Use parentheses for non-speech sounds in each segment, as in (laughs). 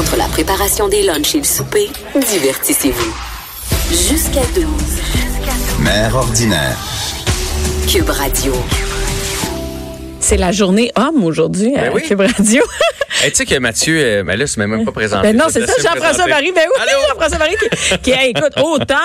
Entre la préparation des lunchs et le souper, divertissez-vous. Jusqu'à 12. Mère ordinaire. Cube Radio. C'est la journée homme aujourd'hui à Ben oui. Cube Radio. (laughs) Hey, tu sais que Mathieu, euh, ben là, c'est même pas présenté. Ben non, c'est ça, Jean-François. Marie. Ben oui? Jean-François Marie qui, qui hey, écoute, auteur,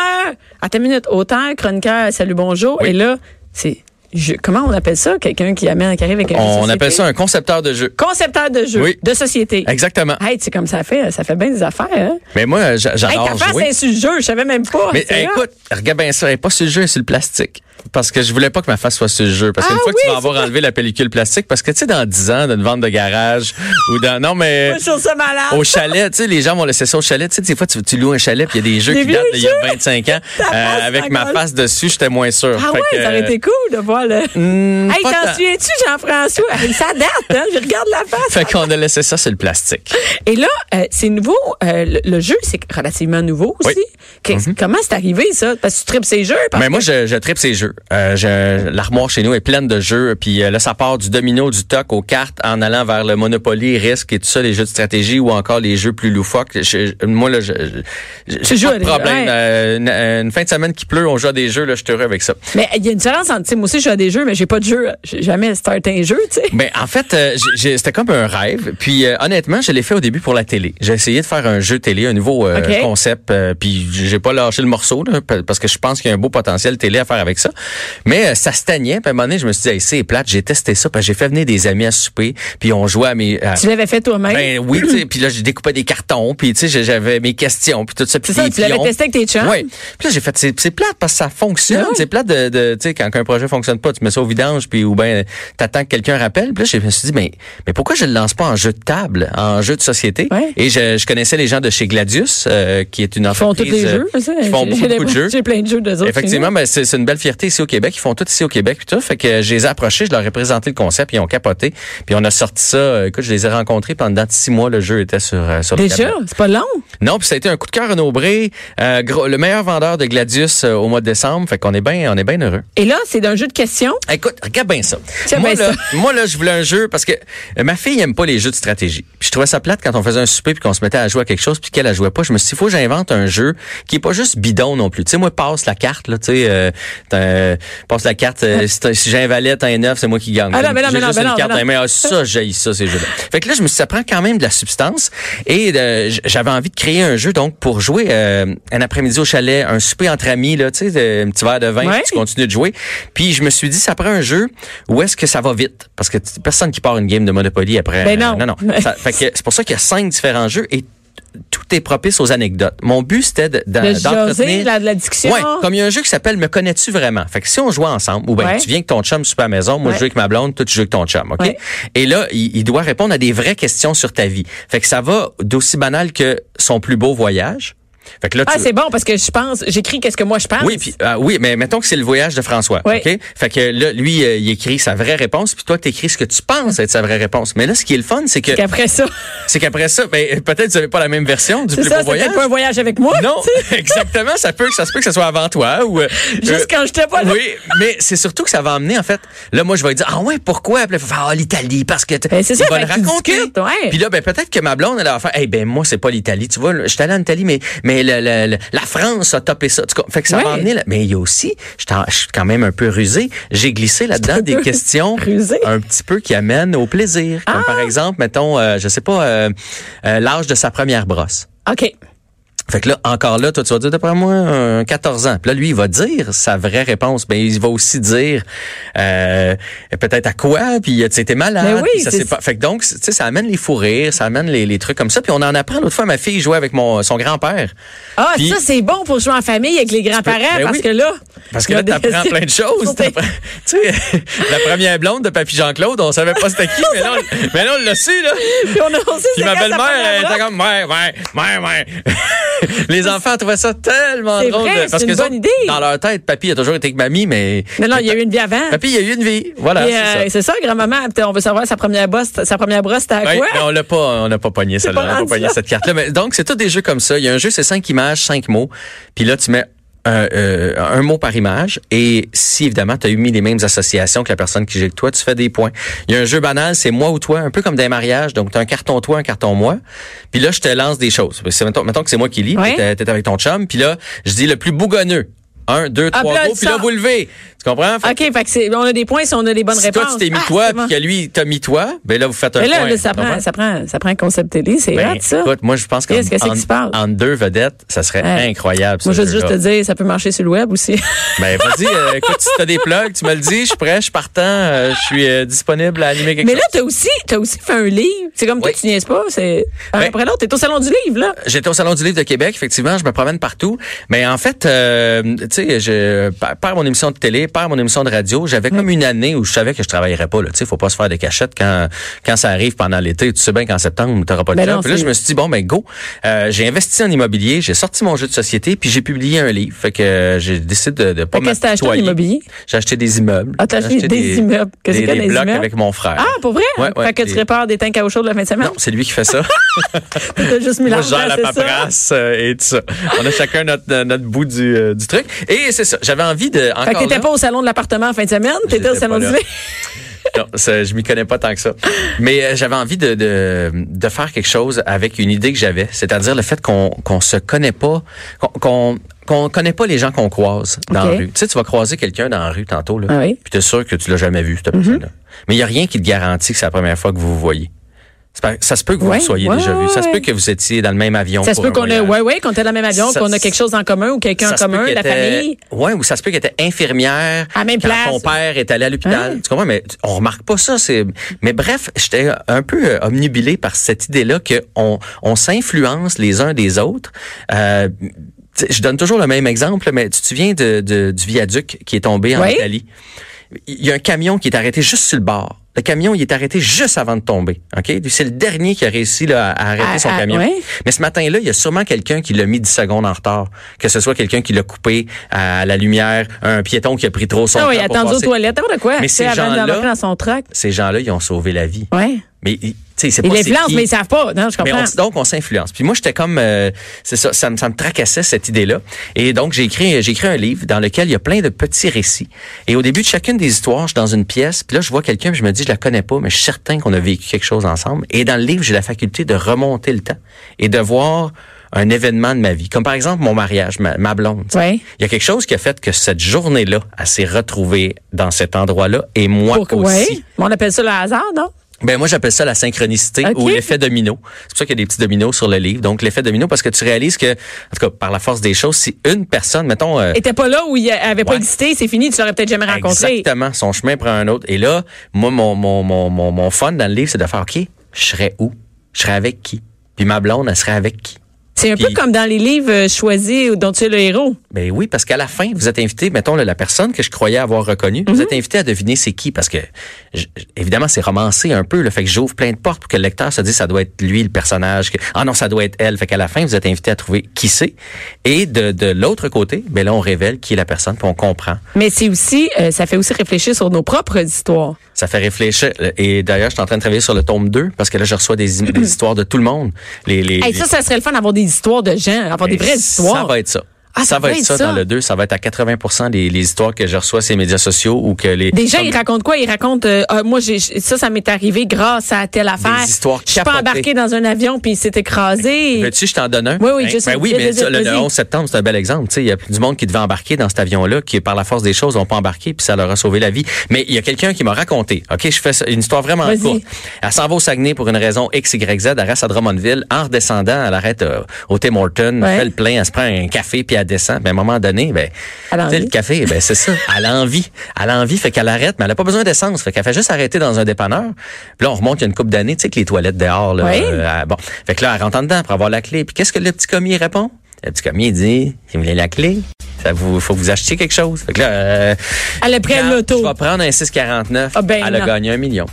attends une minute, auteur, chroniqueur, salut, bonjour. Oui. Et là, c'est, je- comment on appelle ça? Quelqu'un qui amène, qui arrive avec un On société? appelle ça un concepteur de jeu. Concepteur de jeu, Oui. de société. Exactement. Hey, tu sais comme ça fait, ça fait bien des affaires, hein? Mais moi, j'a- Hey, j'adore ta face, c'est sur le jeu, je savais même pas. Mais hey, hot. écoute, regarde bien ça, elle est pas sur le jeu, elle est sur le plastique. Parce que je voulais pas que ma face soit sur le jeu. Parce qu'une Ah fois que tu vas avoir enlevé la pellicule plastique, parce que tu sais, dans 10 ans, d'une vente de garage (laughs) ou dans. Non, mais. Moi, ça malade. Au chalet, tu sais, les gens vont laisser ça au chalet. Tu sais, des fois, tu, tu loues un chalet, puis il y a des jeux qui datent d'il y a jeux. 25 ans. Face avec ma face dessus, j'étais moins sûr. Ah Fait ouais, que, ça aurait été cool de voir le. Hmm, hey, t'en souviens-tu, Jean-François? Ça date, hein? Je regarde la face. Fait qu'on a laissé ça sur le plastique. Et là, euh, c'est nouveau. euh, le, le jeu, c'est relativement nouveau aussi. Oui. Mhm. Comment c'est arrivé, ça? Parce que tu tripes ces jeux. parce Mais moi, que- je, je tripe ces jeux. Euh, je- L'armoire chez nous est pleine de jeux. Puis là, ça part du domino, du toc aux cartes en allant vers le Monopoly, Risque et tout ça, les jeux de stratégie ou encore les jeux plus loufoques. Je- moi, là, je, j'ai pas à de problème. ouais. Une, une fin de semaine qui pleut, on joue à des jeux, là, je suis heureux avec ça. Mais il y a une différence entre, moi aussi, je des jeux, mais j'ai pas de jeu. J'ai jamais starté un jeu, tu sais. Ben en fait, euh, c'était comme un rêve. Puis euh, honnêtement, je l'ai fait au début pour la télé. J'ai essayé de faire un jeu télé, un nouveau euh, concept. puis j'ai pas lâché le morceau là, pa- parce que je pense qu'il y a un beau potentiel télé à faire avec ça. Mais ça stagnait. Puis à un moment donné, je me suis dit, hey, c'est plate. J'ai testé ça. Puis j'ai fait venir des amis à souper. Puis on jouait à mes. à- Tu l'avais fait toi-même? ben oui. Puis là, j'ai découpé des cartons. Puis tu sais, j'avais mes questions. Puis tout ça. Puis ça, tu l'avais testé avec tes chums? Oui. Puis là, j'ai fait, c'est plate parce que ça fonctionne. Ah. C'est plate de, de tu sais, quand un projet fonctionne pas, tu mets ça au vidange, puis ou ben t'attends que quelqu'un rappelle. Puis là, je me suis dit, mais, mais pourquoi je le lance pas en jeu de table, en jeu de société? Ouais. Et je, je connaissais les gens de chez Gladius, euh, qui est une Ils font entreprise. tous les euh, jeux, ça. Qui font beaucoup, de jeux. J'ai plein de jeux de. Effectivement, ben, c'est une belle fierté ici au Québec. Ils font tout ici au Québec puis tout. Fait que je les ai approchés, je leur ai présenté le concept, ils ont capoté. Puis on a sorti ça. euh, Écoute, je les ai rencontrés pendant six mois. Le jeu était sur, sur Déjà? C'est pas long? Non, puis ça a été un coup de cœur renombré. Euh, gros- le meilleur vendeur de Gladius euh, au mois de décembre. Fait qu'on est bien, on est bien heureux. Et là, c'est d'un jeu de Écoute, regarde bien ça. Moi bien là, ça. moi là, je voulais un jeu parce que euh, ma fille aime pas les jeux de stratégie. Puis je trouvais ça plate quand on faisait un souper puis qu'on se mettait à jouer à quelque chose puis qu'elle a jouait pas. Je me suis dit, faut que j'invente un jeu qui est pas juste bidon non plus. Tu sais, moi, passe la carte là. Tu sais, euh, t'as- passe la carte. euh, si, j'ai un valet, t'as un neuf, c'est moi qui gagne. Ah non, mais non, mais non, juste mais une non, carte mais non. mains. Ah, ça, j'ai ça ces jeux-là. Fait que là, je me suis dit, ça prend quand même de la substance et euh, j'avais envie de créer un jeu donc pour jouer euh, un après-midi au chalet, un souper entre amis là. Tu sais, de- un petit verre de vin. Ouais. puis tu continues de jouer. Puis je me suis dit, ça prend un jeu où est-ce que ça va vite? Parce que personne qui part une game de Monopoly après. Ben non. non, non. (laughs) C'est pour ça qu'il y a cinq différents jeux et tout est propice aux anecdotes. Mon but, c'était de- d'en- De d'entretenir... la, de la discussion. Ouais, comme il y a un jeu qui s'appelle Me connais-tu vraiment? Fait que si on joue ensemble, ou Ouais. tu viens avec ton chum super à la maison, moi Ouais. je joue avec ma blonde, toi tu joues avec ton chum, OK? Et là, il, il doit répondre à des vraies questions sur ta vie. Fait que ça va d'aussi banal que son plus beau voyage. Fait que là, Ah, tu, c'est bon parce que je pense, j'écris qu'est-ce que moi je pense. oui, puis ah, oui, mais mettons que c'est le voyage de François, Oui. OK? Fait que là lui euh, il écrit sa vraie réponse puis toi tu écris ce que tu penses être sa vraie réponse. Mais là ce qui est le fun, c'est que Qu'après ça, c'est qu'après ça ben peut-être vous avez pas la même version du c'est plus ça, beau c'est voyage. peut-être pas un voyage avec moi. Non, (laughs) exactement, ça peut que ça se peut que ça soit avant toi ou euh, Juste quand j'étais pas là. oui, mais c'est surtout que ça va emmener en fait. Là, moi, je vais dire ah ouais, pourquoi? Puis ah, l'Italie parce que Ben, c'est ça, va fait le raconter. Puis là, ben peut-être que ma blonde elle va faire eh ben moi c'est pas l'Italie, tu vois, je suis allé en Italie, mais mais le- le- le- la France a topé ça. Tu fait que ça va Mais il y a aussi, je suis quand même un peu rusé. J'ai glissé (laughs) là-dedans des questions (laughs) rusé. un petit peu qui amènent au plaisir, comme Ah! par exemple, mettons, euh, je sais pas, euh, euh, l'âge de sa première brosse. OK. Fait que là, encore là, toi, tu vas dire, d'après moi, un 14 ans. Puis là, lui, il va dire sa vraie réponse. Ben, il va aussi dire euh, peut-être à quoi, puis tu sais, t'es malade. Mais oui, puis ça, c'est- pas... Fait que donc, tu sais, ça amène les fous rires, ça amène les, les trucs comme ça. Puis on en apprend. L'autre fois, ma fille jouait avec mon son grand-père. Ah, Puis- ça, c'est bon pour jouer en famille avec les grands-parents Ben parce oui. que là. Parce que là, des- t'apprends (laughs) plein de choses. Tu sais, (laughs) la première blonde de Papy Jean-Claude, on savait pas c'était qui, (laughs) mais là, on, mais là, on l'a su, là. Puis on a aussi Puis ma belle-mère, elle était comme, ouais, ouais, ouais, ouais. (laughs) Les enfants trouvaient ça tellement drôle. vrai, parce c'est que une bonne autres, idée. Dans leur tête, papy a toujours été avec mamie, mais. Non, non, il y a eu une vie avant. Papy, il y a eu une vie. Voilà. C'est euh, ça. c'est ça, grand-maman, on veut savoir sa première brosse, sa première brosse, c'était à Ouais, quoi? mais on l'a pas, on n'a pas pogné (laughs) celle-là, on n'a pas pogné cette carte-là. Mais donc, c'est tous des jeux comme ça. Il y a un jeu, c'est cinq images, cinq mots. Puis là, tu mets un, euh, un mot par image. Et si, évidemment, tu as eu mis les mêmes associations que la personne qui joue avec toi, tu fais des points. Il y a un jeu banal, c'est moi ou toi, un peu comme des mariages. Donc, tu as un carton toi, un carton moi. Puis là, je te lance des choses. Mettons, mettons que c'est moi qui lis, Ouais. t'es t'es avec ton chum. Puis là, je dis le plus bougonneux. Un, deux, Ah, trois, go. tu Puis là, vous levez. Tu comprends? Fait OK, fait que c'est, on a des points si on a des bonnes si réponses. toi, tu t'es mis Ah, toi, puis que lui, t'as mis toi, ben là, vous faites un Mais là, point. là, ça prend, ça prend, ça prend un concept télé, c'est Ben, hot, ça. Écoute, moi, je pense qu'en Qu'est-ce que c'est en- deux vedettes, ça serait Ouais. incroyable. Moi, je veux juste te dire, ça peut marcher sur le web aussi. (laughs) Ben, vas-y, euh, écoute, si t'as des plugs, tu me le dis, je suis prêt, je suis partant, euh, je suis euh, disponible à animer quelque Mais chose. là, t'as aussi, t'as aussi fait un livre. C'est comme toi, tu niaises pas. C'est un Ben- après l'autre. T'es au salon du livre, là. J'étais au Salon du Livre de Québec, effectivement, je me promène partout. Mais en fait, tu sais, je par, par mon émission de télé, mon émission de radio, j'avais comme une année où je savais que je travaillerais pas. Tu sais, faut pas se faire des cachettes quand quand ça arrive pendant l'été. Tu sais bien qu'en septembre, t'auras pas de Ben job. non, Puis là, je me suis dit bon, ben go. Euh, j'ai investi en immobilier, j'ai sorti mon jeu de société, puis j'ai publié un livre. Fait que euh, j'ai décidé de, de pas qu'est-ce que t'as acheté en immobilier? J'ai acheté des immeubles. Ah, t'as J'ai acheté des immeubles. Qu'est-ce des, y a des dans les blocs immeubles? avec mon frère. Ah, pour vrai? Ouais, ouais, fait que tu des- répares des tanks à eau chaude la fin de semaine? Non, c'est lui qui fait ça. (laughs) T'as juste mis Moi, la paperasse euh, et tout ça. On a chacun notre, notre bout du, euh, du truc. Et c'est ça. J'avais envie de. Fait Encore que t'étais là- pas au salon de l'appartement en fin de semaine, t'étais au salon du. (laughs) Non, ça, je m'y connais pas tant que ça. Mais euh, j'avais envie de, de, de faire quelque chose avec une idée que j'avais, c'est-à-dire le fait qu'on qu'on se connaît pas, qu'on qu'on connaît pas les gens qu'on croise dans la rue. Tu sais, tu vas croiser quelqu'un dans la rue tantôt là, Ah oui. puis t'es sûr que tu l'as jamais vu cette personne-là. Mais il y a rien qui te garantit que c'est la première fois que vous vous voyez. Ça se peut que vous Ouais, vous soyez ouais, déjà vu. Ça se peut que vous étiez dans le même avion. Ça se peut qu'on ait, voyage. ouais, ouais, qu'on était dans le même avion, qu'on a quelque chose en commun ou quelqu'un en commun, la était- famille. Ouais, ou ça se peut qu'elle était infirmière. À même quand place. Ton père est allé à l'hôpital. Hein? Tu comprends? Mais on remarque pas ça. C'est. Mais bref, j'étais un peu euh, omnubilé par cette idée-là que on, on s'influence les uns des autres. Euh, je donne toujours le même exemple, mais tu te souviens de, de- du viaduc qui est tombé en Oui. Italie? Il y a un camion qui est arrêté juste sur le bord. Le camion, il est arrêté juste avant de tomber. OK? C'est le dernier qui a réussi là, à arrêter Ah, son ah, camion. Mais ce matin-là, il y a sûrement quelqu'un qui l'a mis 10 secondes en retard. Que ce soit quelqu'un qui l'a coupé à la lumière, un piéton qui a pris trop son Ah oui, temps pour attendu aux toilettes, n'importe quoi. Mais ces gens-là-. Ces gens-là, ils ont sauvé la vie. Ouais. Mais, Ils l'influencent, mais ils savent pas. Non, je Mais comprends. on- donc, on s'influence. Puis moi, j'étais comme, euh, c'est ça, ça me, ça me tracassait cette idée-là. Et donc, j'ai écrit, j'ai écrit un livre dans lequel il y a plein de petits récits. Et au début de chacune des histoires, je suis dans une pièce. Puis là, je vois quelqu'un, puis je me dis, je la connais pas, mais je suis certain qu'on a vécu quelque chose ensemble. Et dans le livre, j'ai la faculté de remonter le temps et de voir un événement de ma vie. Comme par exemple mon mariage, ma, ma blonde. Ouais. Il y a quelque chose qui a fait que cette journée-là, elle s'est retrouvée dans cet endroit-là et moi Pour- aussi. ouais. On appelle ça le hasard, non? Ben moi j'appelle ça la synchronicité ou l'effet domino. C'est pour ça qu'il y a des petits dominos sur le livre. Donc l'effet domino parce que tu réalises que en tout cas par la force des choses, si une personne, mettons euh, t'es pas là où il avait pas existé, c'est fini, tu l'aurais peut-être jamais rencontré. exactement, son chemin prend un autre. Et là, moi mon mon mon mon, mon fun dans le livre, c'est de faire OK, je serais où? Je serais avec qui? Puis ma blonde, elle serait avec qui? C'est un peu comme dans les livres euh, choisis dont tu es le héros. Ben oui, parce qu'à la fin, vous êtes invité, mettons, là, la personne que je croyais avoir reconnue, vous êtes invité à deviner c'est qui, parce que, je- évidemment, c'est romancé un peu, le fait que j'ouvre plein de portes pour que le lecteur se dise ça doit être lui, le personnage, que, ah non, ça doit être elle. Fait qu'à la fin, vous êtes invité à trouver qui c'est. Et de, de l'autre côté, ben là, on révèle qui est la personne, puis on comprend. Mais c'est aussi, euh, ça fait aussi réfléchir sur nos propres histoires. Ça fait réfléchir. Et d'ailleurs, je suis en train de travailler sur le tome 2, parce que là, je reçois des, des histoires de tout le monde. Les, les, Hey, ça, ça serait le fun d'avoir des histoires de gens, avoir des Et vraies histoires. Ça va être ça. Ah, ça, va être ça, dans le 2. Ça va être à 80 les, les histoires que je reçois sur les médias sociaux ou que les... Des comme- ils racontent quoi? Ils racontent, euh, Ah, moi, j'ai, ça, ça m'est arrivé grâce à telle affaire. histoires Je suis pas embarqué dans un avion puis il s'est écrasé. Veux-tu, je t'en donne un? Oui, oui, je sais. Ben oui, mais ça, le, vite, le vas-y. 11 septembre, c'est un bel exemple. Tu sais, Il y a du monde qui devait embarquer dans cet avion-là, qui, par la force des choses, n'ont pas embarqué, puis ça leur a sauvé la vie. Mais il y a quelqu'un qui m'a raconté, OK, je fais une histoire vraiment courte. Elle s'en va au Saguenay pour une raison X, Y, Z, elle reste à Drummondville. En redescendant, elle arrête euh, au Tim Hortons, Ouais. fait le plein, elle se prend un café, puis elle descend. Ben, à un moment donné, ben, le café, ben, c'est ça. Elle a envie. Elle a envie, fait qu'elle arrête, mais elle a pas besoin d'essence. Fait qu'elle fait juste arrêter dans un dépanneur. Puis là, on remonte il y a une couple d'années, tu sais, que les toilettes dehors, là. Oui. euh, bon. Fait que là, elle rentre en dedans pour avoir la clé. Puis qu'est-ce que le petit commis répond? Le petit commis, il dit, si vous voulez la clé, ça vous, faut que vous achetiez quelque chose. Fait que là, euh, Elle a pris un Je vais prendre un 649. Ah, ben elle a non. gagné un million.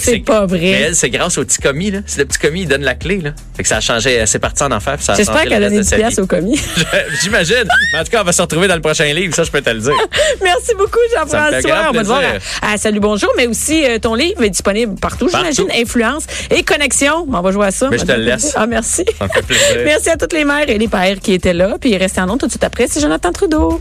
C'est pas vrai. Mais elle, c'est grâce au petit commis, là. C'est le petit commis, il donne la clé, là. Fait que ça a changé, elle s'est partie en enfer. J'espère qu'elle a donné de 10 sa piastres au commis. (laughs) J'imagine. Mais en tout cas, on va se retrouver dans le prochain livre, ça, je peux te le dire. (laughs) Merci beaucoup, Jean-François. On va te voir à, à Salut Bonjour, mais aussi euh, ton livre est disponible partout, Partout. j'imagine. Influence et connexion. On va jouer à ça. Mais je te le laisse. Ah, merci. Ça me fait plaisir. (laughs) Merci à toutes les mères et les pères qui étaient là. Puis restez en nom tout de suite après. C'est Jonathan Trudeau.